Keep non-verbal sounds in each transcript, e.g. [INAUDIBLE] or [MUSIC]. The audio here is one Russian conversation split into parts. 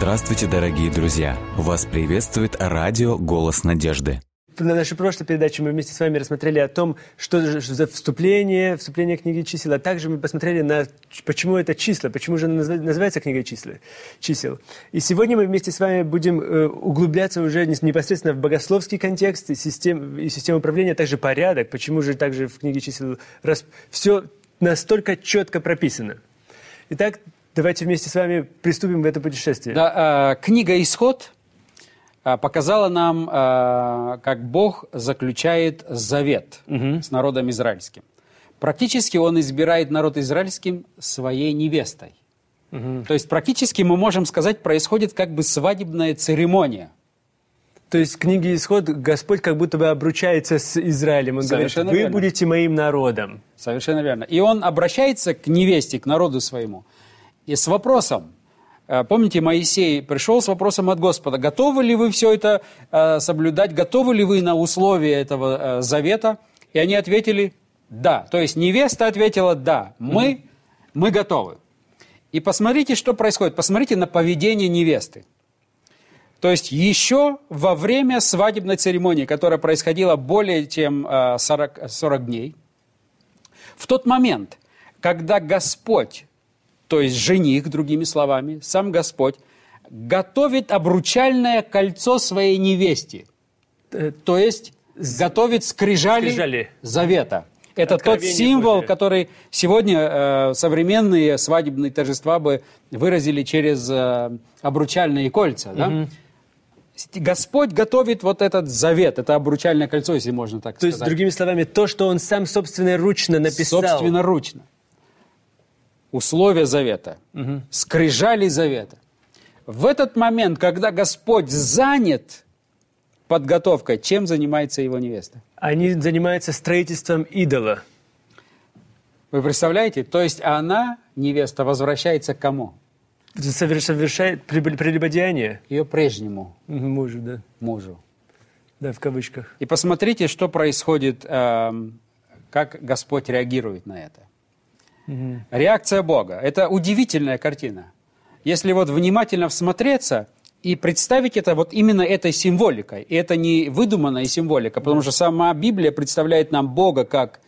Здравствуйте, дорогие друзья! Вас приветствует радио «Голос надежды». На нашей прошлой передаче мы вместе с вами рассмотрели о том, что за вступление, вступление книги чисел, а также мы посмотрели на, почему это числа, почему же называется книга числа, чисел. И сегодня мы вместе с вами будем э, углубляться уже непосредственно в богословский контекст и, систем, и систему управления, а также порядок, почему же также в книге чисел раз, все настолько четко прописано. Итак, давайте вместе с вами приступим в это путешествие. Да, э, книга «Исход» э, показала нам, э, как Бог заключает завет угу. с народом израильским. Практически Он избирает народ израильским своей невестой. Угу. То есть практически мы можем сказать, происходит как бы свадебная церемония. То есть в книге Исход Господь как будто бы обручается с Израилем. Он Совершенно говорит, вы верно. будете моим народом. Совершенно верно. И он обращается к невесте, к народу своему. И с вопросом, э, Помните, Моисей пришел с вопросом от Господа, готовы ли вы все это э, соблюдать, готовы ли вы на условия этого э, завета? И они ответили «да». То есть невеста ответила «да, мы, мы готовы». И посмотрите, что происходит. Посмотрите на поведение невесты. То есть еще во время свадебной церемонии, которая происходила более чем 40, 40 дней, в тот момент, когда Господь, то есть жених, другими словами, сам Господь, готовит обручальное кольцо своей невесте, э, то есть готовит скрижали, скрижали. завета. Это тот символ, Божие. который сегодня э, современные свадебные торжества бы выразили через э, обручальные кольца. Да? Угу. Господь готовит вот этот завет, это обручальное кольцо, если можно так то сказать. То есть, другими словами, то, что Он сам собственноручно написал. Собственноручно. Условия завета, угу. скрижали завета. В этот момент, когда Господь занят подготовкой, чем занимается его невеста? Они занимаются строительством идола. Вы представляете? То есть она, невеста, возвращается к кому? совершает прелюбодеяние. Ее прежнему. Мужу, да. Мужу. Да, в кавычках. И посмотрите, что происходит, э, как Господь реагирует на это. Угу. Реакция Бога. Это удивительная картина. Если вот внимательно всмотреться и представить это вот именно этой символикой. И это не выдуманная символика, потому что сама Библия представляет нам Бога как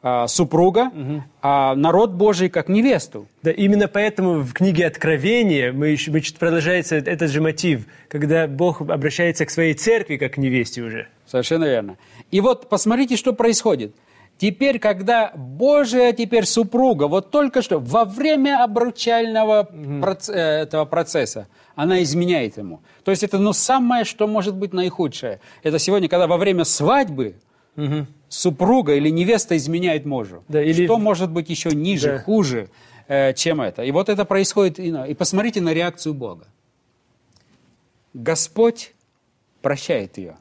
а, супруга, угу. а народ Божий как невесту. Да, именно поэтому в книге Откровения мы мы, продолжается этот же мотив, когда Бог обращается к своей церкви как к невесте уже. Совершенно верно. И вот посмотрите, что происходит. Теперь, когда Божия теперь супруга, вот только что, во время обручального угу. проц, э, этого процесса, она изменяет ему. То есть это ну, самое, что может быть наихудшее. Это сегодня, когда во время свадьбы угу. супруга или невеста изменяет мужу. Да, или... Что может быть еще ниже, да. хуже, э, чем это? И вот это происходит. И, и посмотрите на реакцию Бога. Господь прощает ее.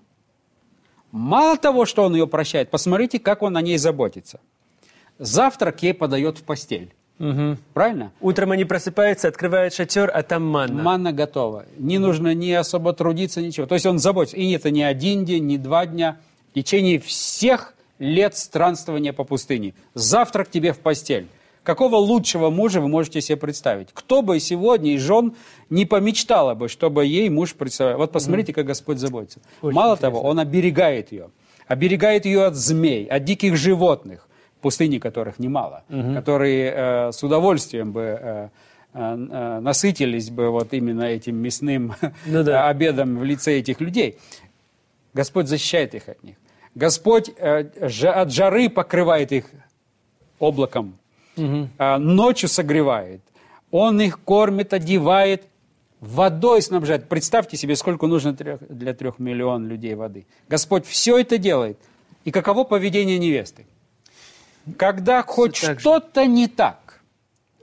Мало того, что Он ее прощает, посмотрите, как Он о ней заботится. Завтрак ей подает в постель. Угу. Правильно? Утром они просыпаются, открывают шатер, а там манна. Манна готова. Не нужно ни особо трудиться, ничего. То есть он заботится. И это не один день, не два дня в течение всех лет странствования по пустыне. Завтрак тебе в постель. Какого лучшего мужа вы можете себе представить? Кто бы сегодня из жен не помечтала бы, чтобы ей муж представлял? Вот посмотрите, как Господь заботится. Очень Мало интересно. того, Он оберегает ее. Оберегает ее от змей, от диких животных, в пустыне которых немало, угу. которые э, с удовольствием бы... Э, э, э насытились бы вот именно этим мясным [LAUGHS] ну, да. [LAUGHS] обедом в лице этих людей. Господь защищает их от них. Господь э, от жары покрывает их облаком, угу. ночью согревает. Он их кормит, одевает, водой снабжает. Представьте себе, сколько нужно для трех миллионов людей воды. Господь все это делает. И каково поведение невесты? Когда хоть что-то не так.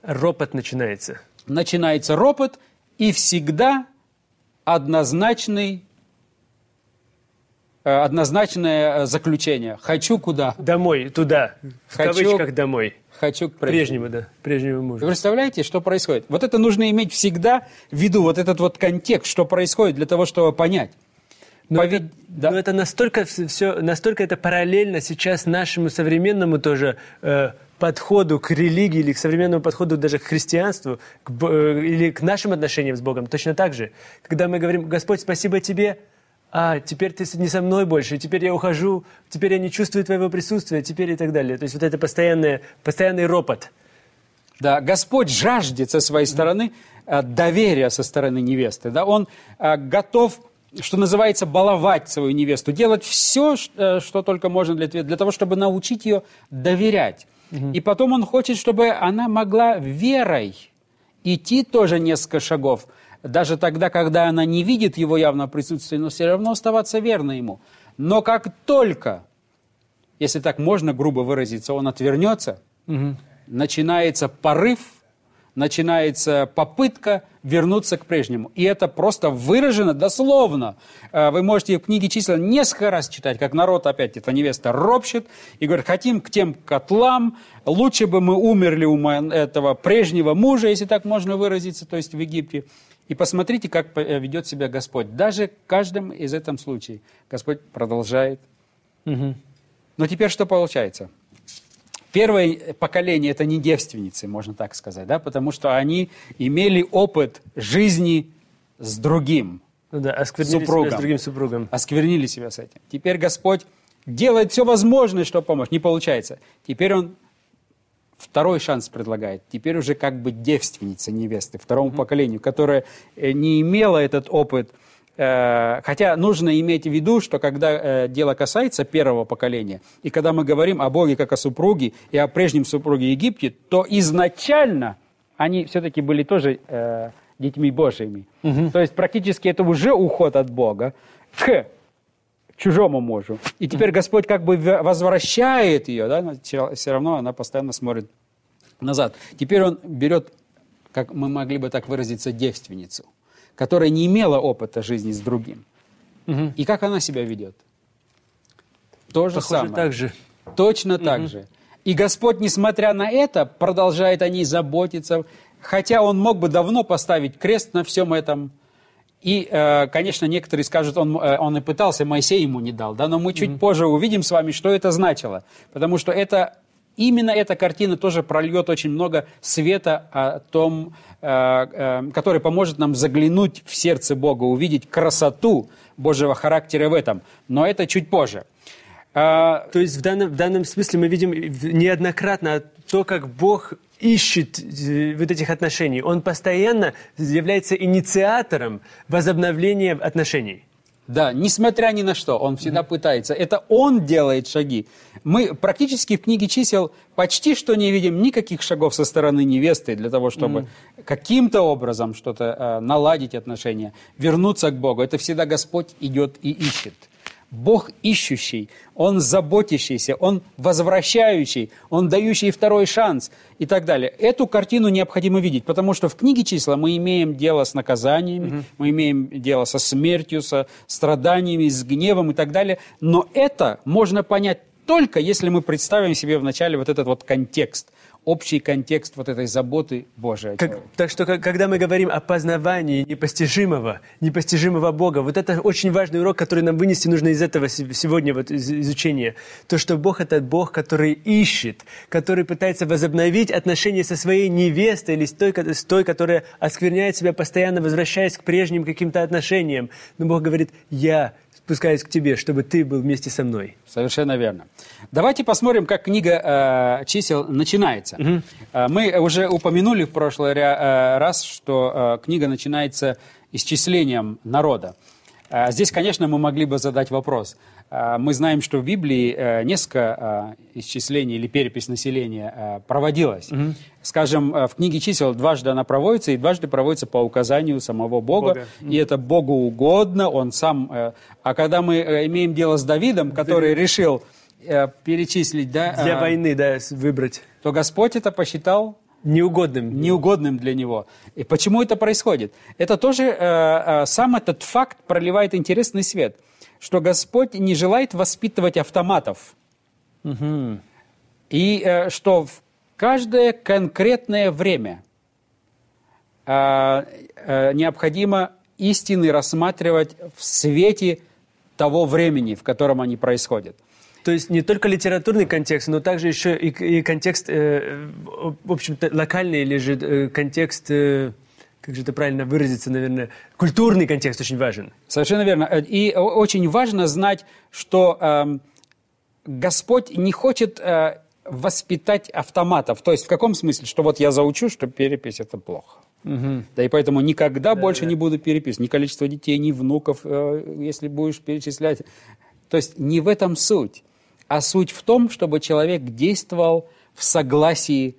Ропот начинается. Начинается ропот, и всегда однозначный Э, однозначное э, заключение. Хочу куда? Домой, туда. В хочу, кавычках домой. Хочу к прежнему. прежнему, да, прежнему мужу. Вы представляете, что происходит? Вот это нужно иметь всегда в виду, вот этот вот контекст, что происходит для того, чтобы понять. Но, Повед... это, да. но это настолько все, настолько это параллельно сейчас нашему современному тоже э, подходу к религии или к современному подходу даже к христианству к, э, или к нашим отношениям с Богом точно так же. Когда мы говорим, Господь, спасибо Тебе, а, теперь ты не со мной больше, теперь я ухожу, теперь я не чувствую Твоего присутствия, теперь и так далее. То есть вот это постоянное, постоянный ропот. Да, Господь жаждет со своей стороны э, доверия со стороны невесты. Да? Он э, готов, что называется, баловать свою невесту, делать все, э, что только можно для, для того, чтобы научить ее доверять. И потом он хочет, чтобы она могла верой идти тоже несколько шагов, даже тогда, когда она не видит его явного присутствия, но все равно оставаться верной ему. Но как только, если так можно грубо выразиться, он отвернется, начинается порыв, начинается попытка вернуться к прежнему. И это просто выражено дословно. Э, Вы можете в книге числа несколько раз читать, как народ опять, эта невеста ропщет и говорит, хотим к тем котлам, лучше бы мы умерли у этого прежнего мужа, если так можно выразиться, то есть в Египте. И посмотрите, как э, ведет себя Господь. Даже в каждом из этом случае Господь продолжает. Но теперь что получается? Первое поколение – это не девственницы, можно так сказать, да, потому что они имели опыт жизни с другим, Ну да, осквернили себя Супругом. с другим супругом. осквернили себя с этим. Теперь Господь делает все возможное, чтобы помочь. Не получается. Теперь Он второй шанс предлагает. Теперь уже как бы девственница невесты второму поколению, которая э, не имела этот опыт. Э, Хотя нужно иметь в виду, что когда э, дело касается первого поколения, и когда мы говорим о Боге как о супруге и о прежнем супруге Египте, то изначально они все-таки были тоже детьми Божьими. То есть практически это уже уход от Бога к чужому мужу. И теперь Господь как бы возвращает ее, да, но все равно она постоянно смотрит назад. Теперь он берет, как мы могли бы так выразиться, девственницу, которая не имела опыта жизни с другим. И как она себя ведет? То же Похоже, самое. так же. Точно так же. И Господь, несмотря на это, продолжает о ней заботиться, хотя Он мог бы давно поставить крест на всем этом. И, э, конечно, некоторые скажут, он, э, он и пытался, Моисей ему не дал, да, но мы чуть позже увидим с вами, что это значило. Потому что это, именно эта картина тоже прольет очень много света о том, э, который поможет нам заглянуть в сердце Бога, увидеть красоту Божьего характера в этом. Но это чуть позже. То есть в данном, в данном смысле мы видим неоднократно то, как Бог ищет э, вот этих отношений. Он постоянно является инициатором возобновления отношений. Да, несмотря ни на что, он всегда пытается. Это он делает шаги. Мы практически в книге чисел почти что не видим никаких шагов со стороны невесты для того, чтобы каким-то образом что-то э, наладить отношения, вернуться к Богу. Это всегда Господь идет и ищет. Бог ищущий, Он заботящийся, Он возвращающий, Он дающий второй шанс и так далее. Эту картину необходимо видеть, потому что в книге числа мы имеем дело с наказаниями, мы имеем дело со смертью, со страданиями, с гневом и так далее. Но это можно понять только если мы представим себе вначале вот этот вот контекст, общий контекст вот этой заботы Божией. Как- так что, как- когда мы говорим о познавании непостижимого, непостижимого Бога, вот это очень важный урок, который нам вынести нужно из этого се- сегодня вот из изучения. То, что Бог – это Бог, который ищет, который пытается возобновить отношения со своей невестой или с той, с той, которая оскверняет себя постоянно, возвращаясь к прежним каким-то отношениям. Но Бог говорит, я спускаюсь к тебе, чтобы ты был вместе со мной. Совершенно верно. Давайте посмотрим, как книга э, чисел начинается. Э, мы уже упомянули в прошлый э, раз, что э, книга начинается исчислением народа. Э, здесь, конечно, мы могли бы задать вопрос. Э, мы знаем, что в Библии э, несколько э, исчислений или перепись населения проводилась. Скажем, э, в книге чисел дважды она проводится, и дважды проводится по указанию самого Бога. Бога. И это Богу угодно, он сам... э, А когда мы имеем дело с Давидом, который решил э, перечислить, да, Для войны, да, выбрать то Господь это посчитал неугодным. неугодным для него. И почему это происходит? Это тоже, э, э, сам этот факт проливает интересный свет, что Господь не желает воспитывать автоматов. И э, что в каждое конкретное время э, э, необходимо истины рассматривать в свете того времени, в котором они происходят. То есть не только литературный контекст, но также еще и, и контекст, э, в общем-то, локальный или же э, контекст, э, как же это правильно выразиться, наверное, культурный контекст очень важен. Совершенно верно. Э, и очень важно знать, что э, Господь не хочет э, воспитать автоматов. То есть в каком смысле? Что вот я заучу, что перепись – это плохо. Угу. Да и поэтому никогда да, больше да. не буду переписывать. Ни количество детей, ни внуков, э, если будешь перечислять. То есть не в этом суть. А суть в том, чтобы человек действовал в согласии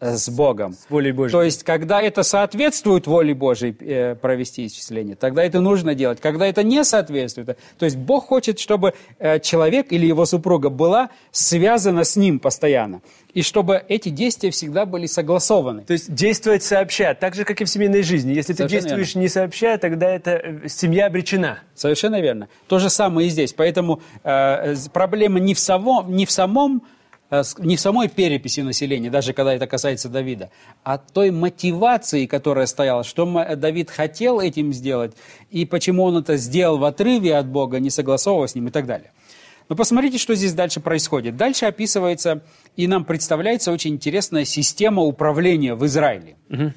с Богом. С волей Божьей. То есть, когда это соответствует воле Божьей э, провести исчисление, тогда это нужно делать. Когда это не соответствует, то есть Бог хочет, чтобы э, человек или его супруга была связана с ним постоянно. И чтобы эти действия всегда были согласованы. То есть действовать сообща, так же, как и в семейной жизни. Если Совершенно ты действуешь верно. не сообща, тогда это э, семья обречена. Совершенно верно. То же самое и здесь. Поэтому э, проблема не в, самом, не в самом Э, не в самой переписи населения, даже когда это касается Давида, а той мотивации, которая стояла, что Давид хотел этим сделать, и почему он это сделал в отрыве от Бога, не согласовывая с ним и так далее. Но посмотрите, что здесь дальше происходит. Дальше описывается и нам представляется очень интересная система управления в Израиле. Угу.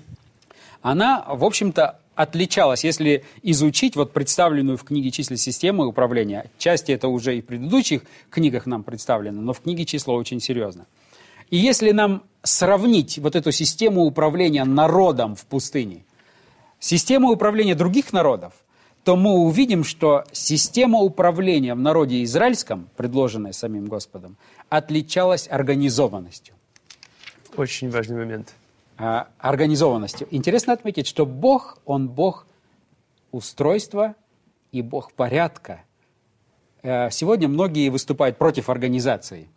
Она, в общем-то, отличалась, если изучить вот представленную в книге числа систему управления, части это уже и в предыдущих книгах нам представлено, но в книге числа очень серьезно. И если нам сравнить вот эту систему управления народом в пустыне, систему управления других народов, то мы увидим, что система управления в народе израильском, предложенная самим Господом, отличалась организованностью. Очень важный момент. А, организованностью. Интересно отметить, что Бог, Он Бог устройства и Бог порядка. Э, сегодня многие выступают против организации.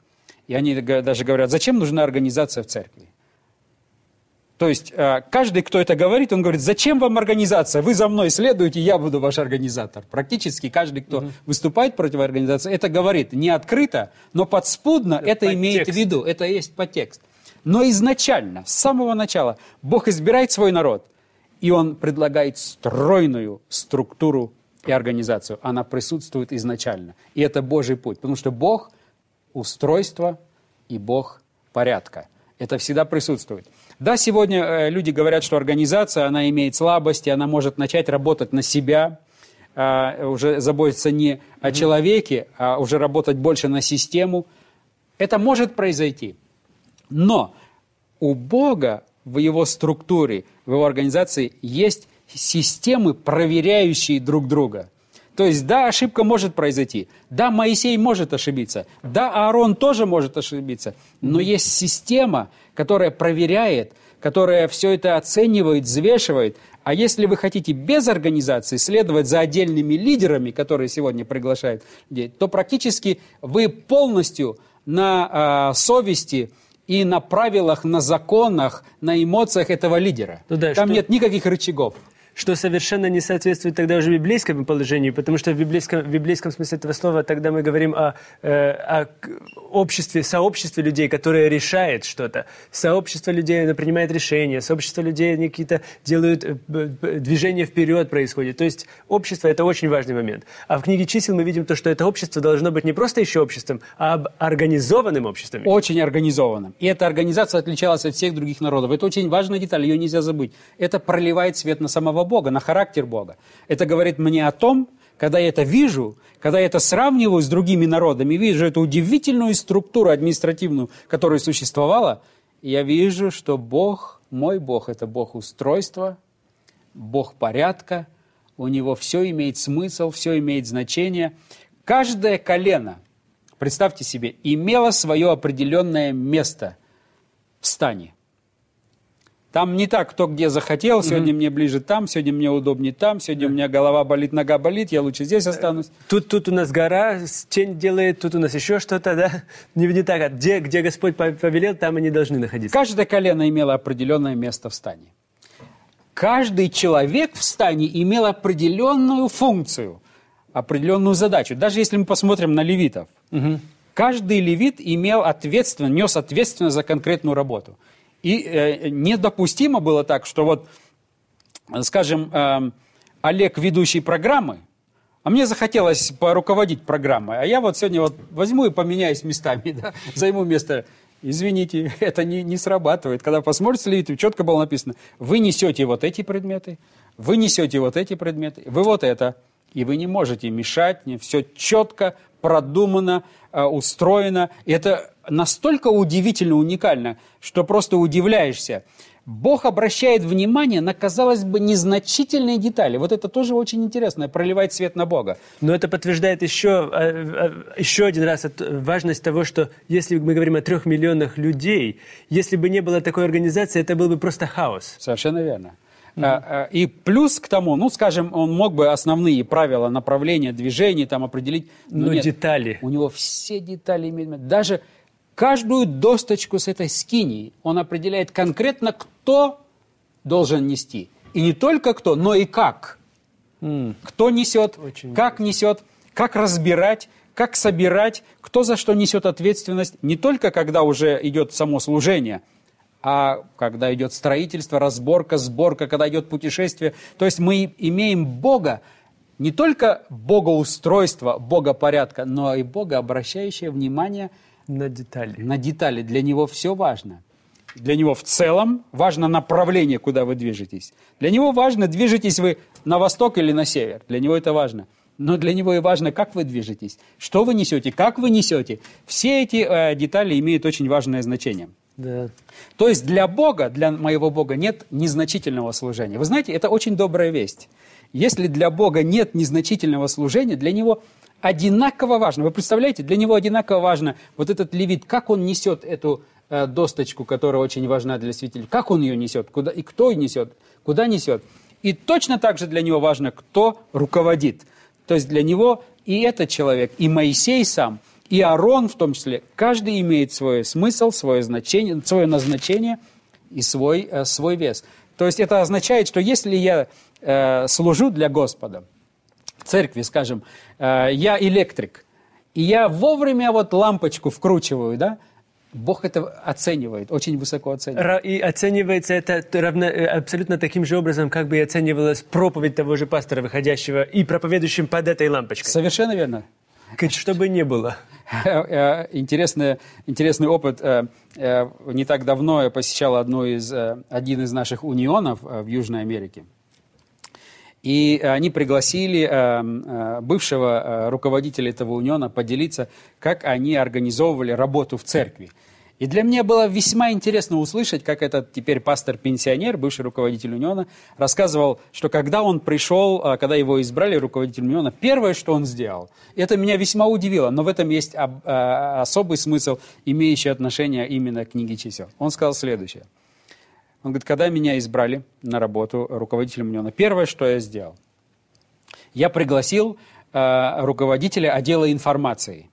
И они даже говорят, зачем нужна организация в церкви? То есть э, каждый, кто это говорит, он говорит, зачем вам организация? Вы за мной следуете, я буду ваш организатор. Практически каждый, кто угу. выступает против организации, это говорит не открыто, но подспудно это, это имеет в виду, это есть подтекст. Но изначально, с самого начала, Бог избирает свой народ, и Он предлагает стройную структуру и организацию. Она присутствует изначально. И это Божий путь, потому что Бог – устройство и Бог – порядка. Это всегда присутствует. Да, сегодня э, люди говорят, что организация, она имеет слабости, она может начать работать на себя, а, уже заботиться не о человеке, а уже работать больше на систему. Это может произойти. Но у Бога в его структуре, в его организации есть системы, проверяющие друг друга. То есть, да, ошибка может произойти, да, Моисей может ошибиться, да, Аарон тоже может ошибиться, но есть система, которая проверяет, которая все это оценивает, взвешивает. А если вы хотите без организации следовать за отдельными лидерами, которые сегодня приглашают людей, то практически вы полностью на э, совести и на правилах, на законах, на эмоциях этого лидера. Ну да, Там что... нет никаких рычагов что совершенно не соответствует тогда уже библейскому положению, потому что в библейском, в библейском смысле этого слова тогда мы говорим о, э, о обществе, сообществе людей, которое решает что-то. Сообщество людей оно принимает решения, сообщество людей они какие-то делают, э, движение вперед происходит. То есть общество – это очень важный момент. А в книге чисел мы видим то, что это общество должно быть не просто еще обществом, а организованным обществом. Очень организованным. И эта организация отличалась от всех других народов. Это очень важная деталь, ее нельзя забыть. Это проливает свет на самого самого Бога, на характер Бога. Это говорит мне о том, когда я это вижу, когда я это сравниваю с другими народами, вижу эту удивительную структуру административную, которая существовала, я вижу, что Бог, мой Бог, это Бог устройства, Бог порядка, у него все имеет смысл, все имеет значение. Каждое колено, представьте себе, имело свое определенное место в стане. Там не так, кто где захотел, сегодня mm-hmm. мне ближе там, сегодня мне удобнее там, сегодня у меня голова болит, нога болит, я лучше здесь останусь. Тут, тут у нас гора тень делает, тут у нас еще что-то, да? [LAUGHS] Не, не так, а где, где Господь повелел, там они должны находиться. Каждое колено имело определенное место в стане. Каждый человек в стане имел определенную функцию, определенную задачу. Даже если мы посмотрим на левитов. Угу. Каждый левит имел ответственность, нес ответственность за конкретную работу – и э, недопустимо было так, что вот, скажем, э, Олег, ведущий программы, А мне захотелось поруководить программой. А я вот сегодня вот возьму и поменяюсь местами, [LAUGHS] да, займу место. Извините, [LAUGHS] это не, не срабатывает. Когда посмотрите Левиту, четко было написано, вы несете вот эти предметы, вы несете вот эти предметы, вы вот это. И вы не можете мешать мне. Все четко, продумано, э, устроено. И это настолько удивительно, уникально, что просто удивляешься. Бог обращает внимание на, казалось бы, незначительные детали. Вот это тоже очень интересно, проливает свет на Бога. Но это подтверждает еще, еще один раз важность того, что если мы говорим о трех миллионах людей, если бы не было такой организации, это был бы просто хаос. Совершенно верно. Mm-hmm. И плюс к тому, ну, скажем, он мог бы основные правила направления движений там определить. Но, но нет, детали. У него все детали имеют. Даже каждую досточку с этой скинии он определяет конкретно, кто должен нести. И не только кто, но и как. Mm. Кто несет, Очень как несет, как разбирать, как собирать, кто за что несет ответственность. Не только когда уже идет само служение, а когда идет строительство, разборка, сборка, когда идет путешествие. То есть мы имеем Бога, не только Богоустройство, Богопорядка, но и Бога, обращающее внимание на детали. На детали. Для него все важно. Для него в целом важно направление, куда вы движетесь. Для него важно, движетесь вы на восток или на север. Для него это важно. Но для него и важно, как вы движетесь, что вы несете, как вы несете. Все эти э, детали имеют очень важное значение. Да. То есть для Бога, для моего Бога нет незначительного служения. Вы знаете, это очень добрая весть. Если для Бога нет незначительного служения, для Него одинаково важно. Вы представляете, для Него одинаково важно вот этот левит, как он несет эту э, досточку, которая очень важна для святителя, как он ее несет, куда, и кто несет, куда несет. И точно так же для него важно, кто руководит. То есть для него и этот человек, и Моисей сам – и Аарон в том числе, каждый имеет свой смысл, свое, значение, свое назначение и свой, э, свой вес. То есть это означает, что если я э, служу для Господа, в церкви, скажем, э, я электрик, и я вовремя вот лампочку вкручиваю, да, Бог это оценивает, очень высоко оценивает. И оценивается это равно, э, абсолютно таким же образом, как бы и оценивалась проповедь того же пастора, выходящего и проповедующим под этой лампочкой. Совершенно верно. Чтобы не было. Э, интересный, интересный опыт. Э, э, не так давно я посещал одну из, один из наших унионов в Южной Америке. И они пригласили бывшего руководителя этого униона поделиться, как они организовывали работу в церкви. И для меня было весьма интересно услышать, как этот теперь пастор-пенсионер, бывший руководитель Униона, рассказывал, что когда он пришел, а, когда его избрали руководителем Униона, первое, что он сделал, это меня весьма удивило, но в этом есть а, особый смысл, имеющий отношение именно к книге чисел. Он сказал следующее. Он говорит, когда меня избрали на работу руководителем Униона, первое, что я сделал, я пригласил а, руководителя отдела информации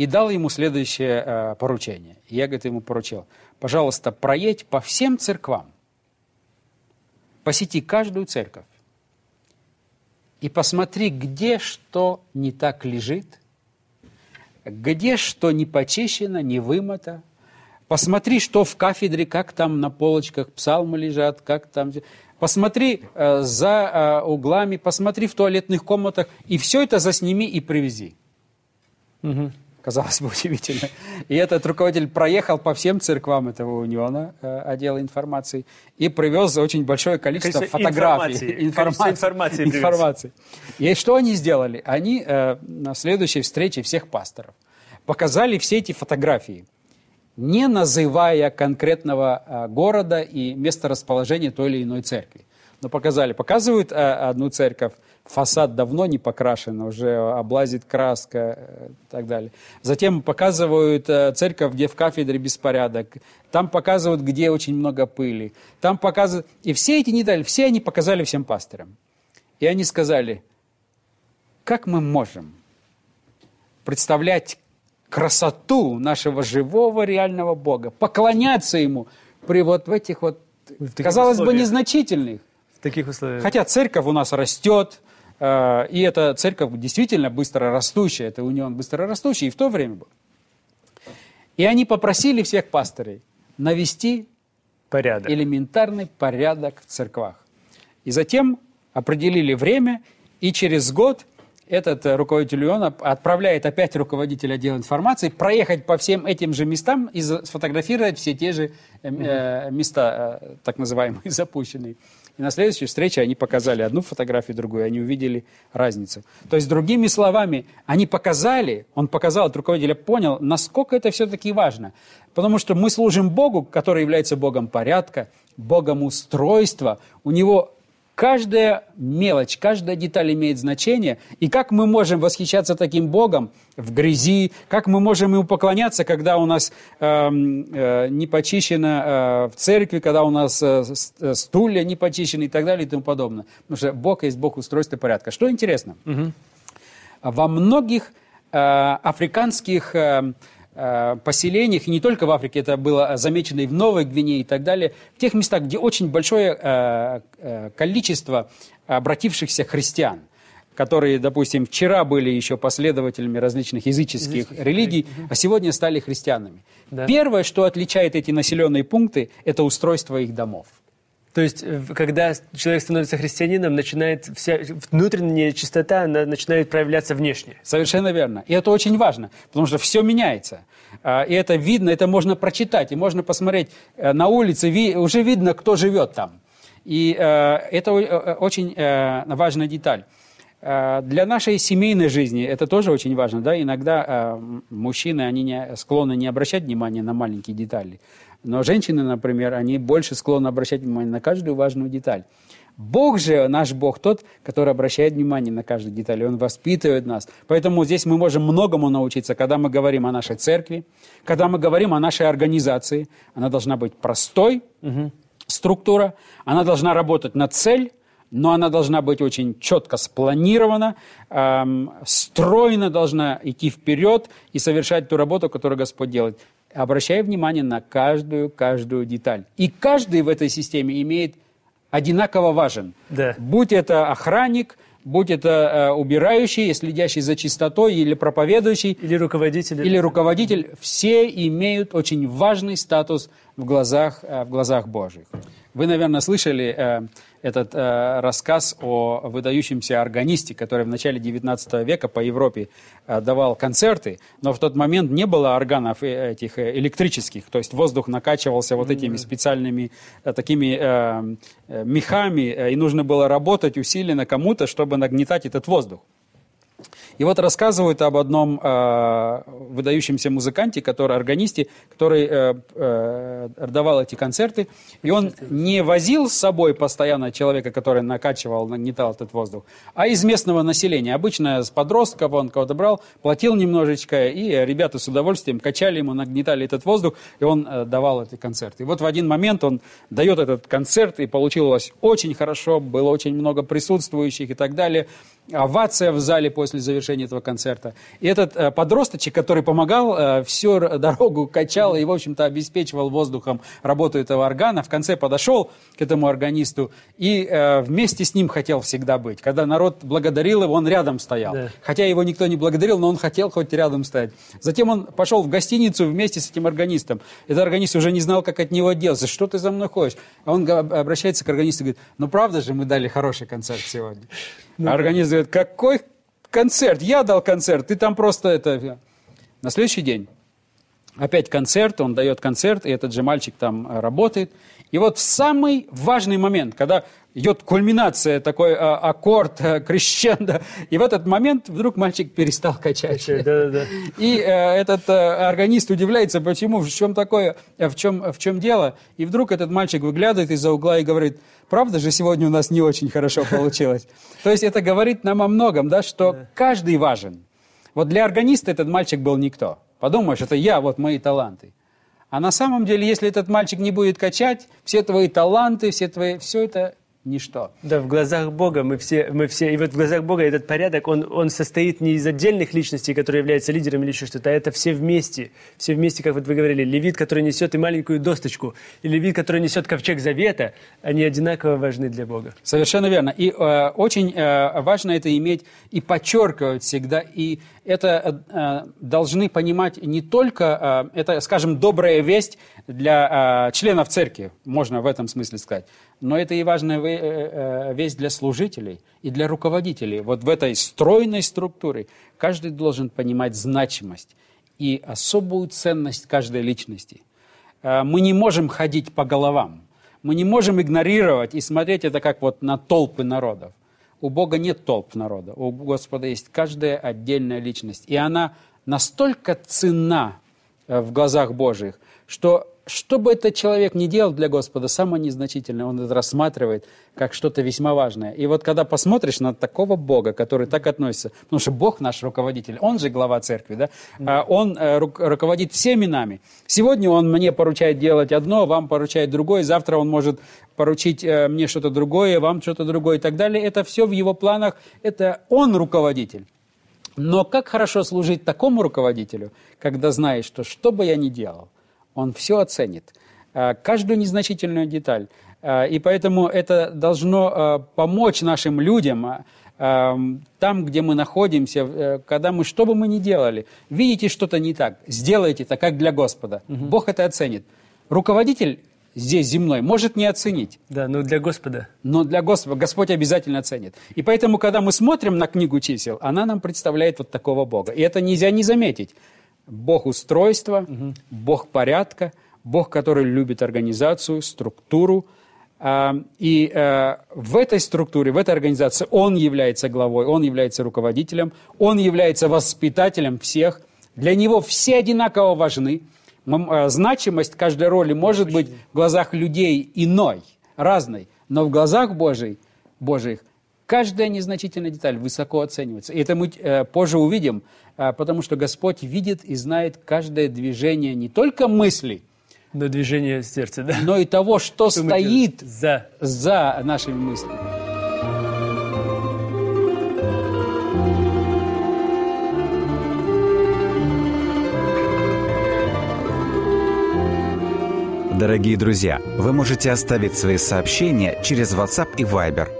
и дал ему следующее э, поручение. Я, говорит, ему поручил, пожалуйста, проедь по всем церквам, посети каждую церковь и посмотри, где что не так лежит, где что не почищено, не вымыто. Посмотри, что в кафедре, как там на полочках псалмы лежат, как там... Посмотри э, за э, углами, посмотри в туалетных комнатах, и все это засними и привези. Угу казалось бы, [LAUGHS] удивительно. И этот руководитель проехал по всем церквам этого униона, э, отдела информации, и привез очень большое количество Количество фотографий. Информации. Информации. информации. И что они сделали? Они э, на следующей встрече всех пасторов показали все эти фотографии, не называя конкретного э, города и место расположения той или иной церкви. Но показали. Показывают э, одну церковь, фасад давно не покрашен, уже облазит краска э, и так далее. Затем показывают э, церковь, где в кафедре беспорядок. Там показывают, где очень много пыли. Там показывают... И все эти детали, все они показали всем пасторам. И они сказали, как мы можем представлять красоту нашего живого реального Бога, поклоняться Ему при вот в этих вот, казалось условиях. бы, незначительных. В таких условиях. Хотя церковь у нас растет, Э, и эта церковь действительно быстро растущая, это унион быстро растущий, и в то время был. И они попросили всех пастырей навести порядок. элементарный порядок в церквах. И затем определили время, и через год этот э, руководитель ЮОНа отправляет опять руководителя отдела информации проехать по всем этим же местам и сфотографировать все те же э, э, места, э, так называемые, [LAUGHS] запущенные. И на следующей встрече они показали одну фотографию, другую, они увидели разницу. То есть, другими словами, они показали, он показал, этот руководитель понял, насколько это все-таки важно. Потому что мы служим Богу, который является Богом порядка, Богом устройства. У него Каждая мелочь, каждая деталь имеет значение. И как мы можем восхищаться таким Богом в грязи, как мы можем ему поклоняться, когда у нас э, э, не почищено э, в церкви, когда у нас э, э, стулья не почищены и так далее и тому подобное. Потому что Бог есть Бог устройства порядка. Что интересно? Угу. Во многих э, африканских... Э, Э, поселениях, и не только в Африке, это было замечено и в Новой Гвинее и так далее, в тех местах, где очень большое э, э, количество обратившихся христиан которые, допустим, вчера были еще последователями различных языческих религий, а сегодня стали христианами. Да. Первое, что отличает эти населенные пункты, это устройство их домов. То есть, когда человек становится христианином, начинает вся внутренняя чистота она начинает проявляться внешне. Совершенно верно. И это очень важно, потому что все меняется. А, и это видно, это можно прочитать, и можно посмотреть э, на улице, уже видно, кто живет там. И э, это э, очень важная деталь. Для нашей семейной жизни это тоже очень важно. Да? Иногда мужчины они склонны не обращать внимания на маленькие детали. Но женщины, например, они больше склонны обращать внимание на каждую важную деталь. Бог же, наш Бог, тот, который обращает внимание на каждую деталь, и Он воспитывает нас. Поэтому здесь мы можем многому научиться, когда мы говорим о нашей церкви, когда мы говорим о нашей организации. Она должна быть простой, угу. структура, она должна работать на цель, но она должна быть очень четко спланирована, эм, стройно должна идти вперед и совершать ту работу, которую Господь делает обращая внимание на каждую, каждую деталь. И каждый в этой системе имеет одинаково важен. Да. Будь это охранник, будь это э, убирающий, следящий за чистотой, или проповедующий, или руководитель, или руководитель, все имеют очень важный статус в глазах, э, в глазах Божьих. Вы, наверное, слышали э, этот э, рассказ о выдающемся органисте, который в начале XIX века по Европе э, давал концерты, но в тот момент не было органов э, этих э, электрических, то есть воздух накачивался вот этими специальными э, такими э, э, мехами, э, и нужно было работать усиленно кому-то, чтобы нагнетать этот воздух. И вот рассказывают об одном э, выдающемся музыканте, который органисте, который э, э, давал эти концерты. И он не возил с собой постоянно человека, который накачивал, нагнетал этот воздух, а из местного населения. Обычно с подростков он кого-то брал, платил немножечко, и ребята с удовольствием качали ему, нагнетали этот воздух, и он э, давал эти концерты. И вот в один момент он дает этот концерт, и получилось очень хорошо, было очень много присутствующих и так далее овация в зале после завершения этого концерта. И этот э, подросточек, который помогал, э, всю дорогу качал и, в общем-то, обеспечивал воздухом работу этого органа, в конце подошел к этому органисту и э, вместе с ним хотел всегда быть. Когда народ благодарил его, он рядом стоял. Да. Хотя его никто не благодарил, но он хотел хоть рядом стоять. Затем он пошел в гостиницу вместе с этим органистом. Этот органист уже не знал, как от него отделаться. Что ты за мной ходишь? А он обращается к органисту и говорит, ну правда же мы дали хороший концерт сегодня? Ну, органист говорит, какой концерт? Я дал концерт, ты там просто это... На следующий день опять концерт, он дает концерт, и этот же мальчик там э, работает. И вот в самый важный момент, когда идет кульминация, такой а, аккорд, а, крещендо, и в этот момент вдруг мальчик перестал качать. Да, да, да. И а, этот а, органист удивляется, почему, в чем такое, в чем, в чем дело. И вдруг этот мальчик выглядывает из-за угла и говорит, правда же сегодня у нас не очень хорошо получилось. [LAUGHS] То есть это говорит нам о многом, да, что каждый важен. Вот для органиста этот мальчик был никто. Подумаешь, это я, вот мои таланты. А на самом деле, если этот мальчик не будет качать, все твои таланты, все твои, все это ничто. Да, в глазах Бога мы все, мы все, и вот в глазах Бога этот порядок, он, он состоит не из отдельных личностей, которые являются лидерами или еще что-то, а это все вместе, все вместе, как вот вы говорили, левит, который несет и маленькую досточку, и левит, который несет ковчег завета, они одинаково важны для Бога. Совершенно верно. И э, очень э, важно это иметь и подчеркивать всегда, и это э, должны понимать не только, э, это, скажем, добрая весть для э, членов церкви, можно в этом смысле сказать, но это и важная э, весть для служителей и для руководителей. Вот в этой стройной структуре каждый должен понимать значимость и особую ценность каждой личности. Э, мы не можем ходить по головам. Мы не можем игнорировать и смотреть это как вот на толпы народов. У Бога нет толп народа. У Господа есть каждая отдельная личность. И она настолько ценна в глазах Божьих, что что бы этот человек ни делал для Господа, самое незначительное, он это рассматривает как что-то весьма важное. И вот когда посмотришь на такого Бога, который так относится, потому что Бог наш руководитель, он же глава церкви, да, mm. он э, руководит всеми нами. Сегодня он мне поручает делать одно, вам поручает другое, завтра он может поручить э, мне что-то другое, вам что-то другое и так далее. Это все в его планах, это он руководитель. Но как хорошо служить такому руководителю, когда знаешь, что что бы я ни делал – он все оценит, э, каждую незначительную деталь. Э, и поэтому это должно э, помочь нашим людям там, где мы находимся, когда мы, что бы мы ни делали, видите что-то не так, сделайте это как для Господа. Угу. Бог это оценит. Руководитель здесь земной может не оценить. Да, но для Господа. Но для Господа Господь обязательно оценит. И поэтому, когда мы смотрим на книгу чисел, она нам представляет вот такого Бога. И это нельзя не заметить. Бог устройства, угу. Бог порядка, Бог, который любит организацию, структуру. А, и э, в этой структуре, в этой организации Он является главой, Он является руководителем, Он является воспитателем всех. Для Него все одинаково важны. Э, значимость каждой роли может быть в глазах людей иной, разной, но в глазах Божьих, Божьих каждая незначительная деталь высоко оценивается. И это мы э, позже увидим, потому что Господь видит и знает каждое движение не только мыслей, но движение сердца, да? но и того, что, что стоит за. за нашими мыслями. Дорогие друзья, вы можете оставить свои сообщения через WhatsApp и Viber –